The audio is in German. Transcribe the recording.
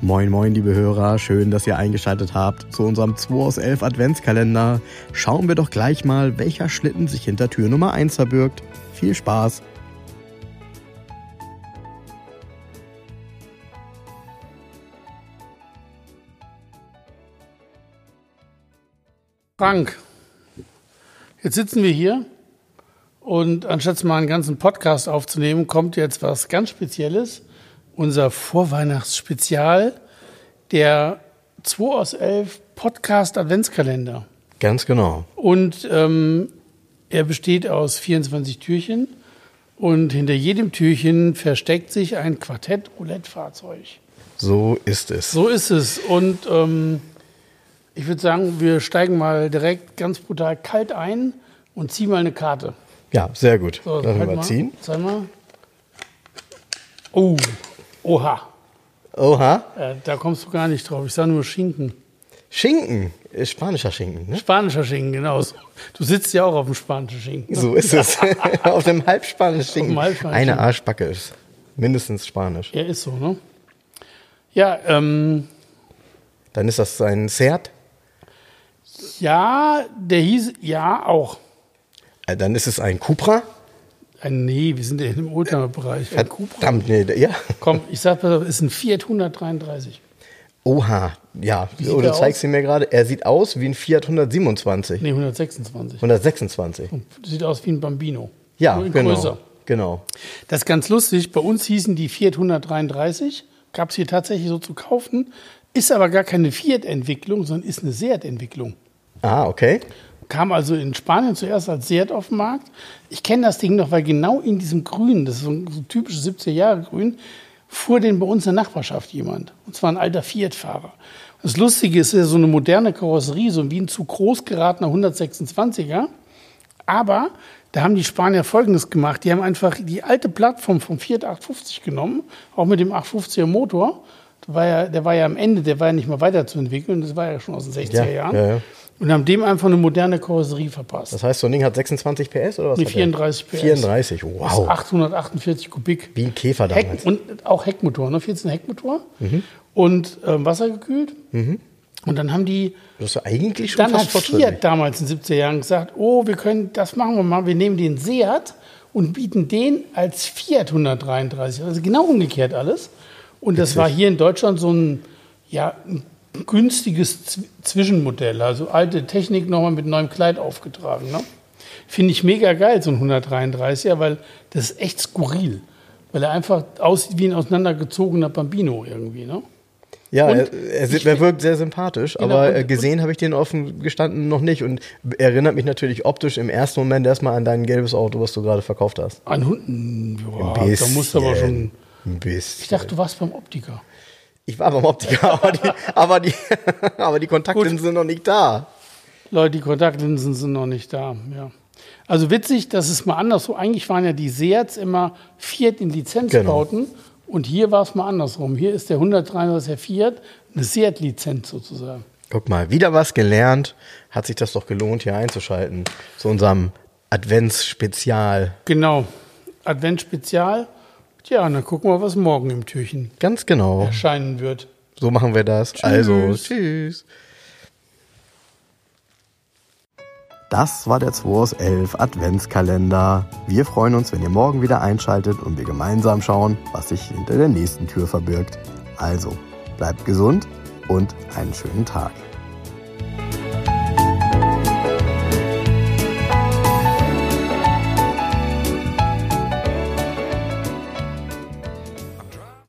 Moin moin liebe Hörer, schön, dass ihr eingeschaltet habt zu unserem 2 aus 11 Adventskalender. Schauen wir doch gleich mal, welcher Schlitten sich hinter Tür Nummer 1 verbirgt. Viel Spaß! Frank, jetzt sitzen wir hier und anstatt mal einen ganzen Podcast aufzunehmen, kommt jetzt was ganz Spezielles. Unser Vorweihnachtsspezial, der 2 aus 11 Podcast Adventskalender. Ganz genau. Und ähm, er besteht aus 24 Türchen und hinter jedem Türchen versteckt sich ein Quartett-Roulette-Fahrzeug. So ist es. So ist es. Und ähm, ich würde sagen, wir steigen mal direkt ganz brutal kalt ein und ziehen mal eine Karte. Ja, sehr gut. So, wir halt mal ziehen. Zeig mal. Oh, oha. Oha. Äh, da kommst du gar nicht drauf. Ich sage nur Schinken. Schinken. Ist spanischer Schinken, ne? Spanischer Schinken, genau. so. Du sitzt ja auch auf dem spanischen Schinken. So ist es. Auf dem halbspanischen Schinken. halbspanischen Eine. Arschbacke ist mindestens spanisch. Ja, ist so, ne? Ja, ähm, Dann ist das ein Seat. ja, der hieß, ja, auch. Äh, Dann ist es ein Cupra. Äh, nee, wir sind ja im Oldtimer-Bereich. Ein Cupra. Verdammt, nee, ja. Komm, ich sag mal, ist ein Fiat 133. Oha, ja. du zeigst ihn mir gerade. Er sieht aus wie ein Fiat 127. Nee, 126. 126. Sieht aus wie ein Bambino. Ja, genau. größer. Genau. Das ist ganz lustig. Bei uns hießen die Fiat 133. Gab es hier tatsächlich so zu kaufen. Ist aber gar keine Fiat-Entwicklung, sondern ist eine Seat-Entwicklung. Ah, okay. Kam also in Spanien zuerst als Seat auf den Markt. Ich kenne das Ding noch, weil genau in diesem Grün, das ist so ein so typisches 70er-Jahre-Grün, fuhr den bei uns in der Nachbarschaft jemand. Und zwar ein alter Fiat-Fahrer. Das Lustige ist, ist ja so eine moderne Karosserie, so wie ein zu groß geratener 126er. Aber da haben die Spanier Folgendes gemacht. Die haben einfach die alte Plattform vom Fiat 850 genommen, auch mit dem 850er Motor. Der war ja, der war ja am Ende, der war ja nicht mehr weiterzuentwickeln. Das war ja schon aus den 60er Ja, Jahren. ja, ja. Und haben dem einfach eine moderne Karosserie verpasst. Das heißt, so ein Ding hat 26 PS oder was? Nee, hat der? 34 PS. 34, Das ist wow. 848 Kubik. Wie ein Käfer Heck, damals. und auch Heckmotor, ne? 14 Heckmotor. Und ähm, wassergekühlt. Und dann haben die Das ist eigentlich schon dann hat fast fortschrittlich. Fiat damals in den 70er Jahren gesagt, oh, wir können, das machen wir mal, wir nehmen den Seat und bieten den als Fiat 133. Also genau umgekehrt alles. Und das war hier in Deutschland so ein, ja, ein günstiges Z Zwischenmodell. Also alte Technik nochmal mit neuem Kleid aufgetragen. Ne? Finde ich mega geil, so ein 133er, weil das ist echt skurril. Weil er einfach aussieht wie ein auseinandergezogener Bambino irgendwie. Ne? Ja, Und er, er, er wirkt sehr sympathisch, Genau, aber und- äh, gesehen habe ich den offen gestanden noch nicht und erinnert mich natürlich optisch im ersten Moment erstmal an dein gelbes Auto, was du gerade verkauft hast. Ein Hund, ja, da musst du aber schon. Ein bisschen. Ich dachte, du warst beim Optiker. Ich war beim Optiker, aber die, aber die, aber die Kontaktlinsen sind noch nicht da. Leute, die Kontaktlinsen sind noch nicht da. Ja. Also witzig, dass es mal anders so. Eigentlich waren ja die Seats immer Fiat in Lizenzbauten. Und hier war es mal andersrum. Hier ist der 133er Fiat eine Seat-Lizenz sozusagen. Guck mal, wieder was gelernt. Hat sich das doch gelohnt, hier einzuschalten. Zu unserem Adventsspezial. Genau. Advent-Spezial. Tja, und dann gucken wir, was morgen im Türchen Ganz genau. erscheinen wird. So machen wir das. Also, tschüss. Das war der 2 aus 11 Adventskalender. Wir freuen uns, wenn ihr morgen wieder einschaltet und wir gemeinsam schauen, was sich hinter der nächsten Tür verbirgt. Also, bleibt gesund und einen schönen Tag.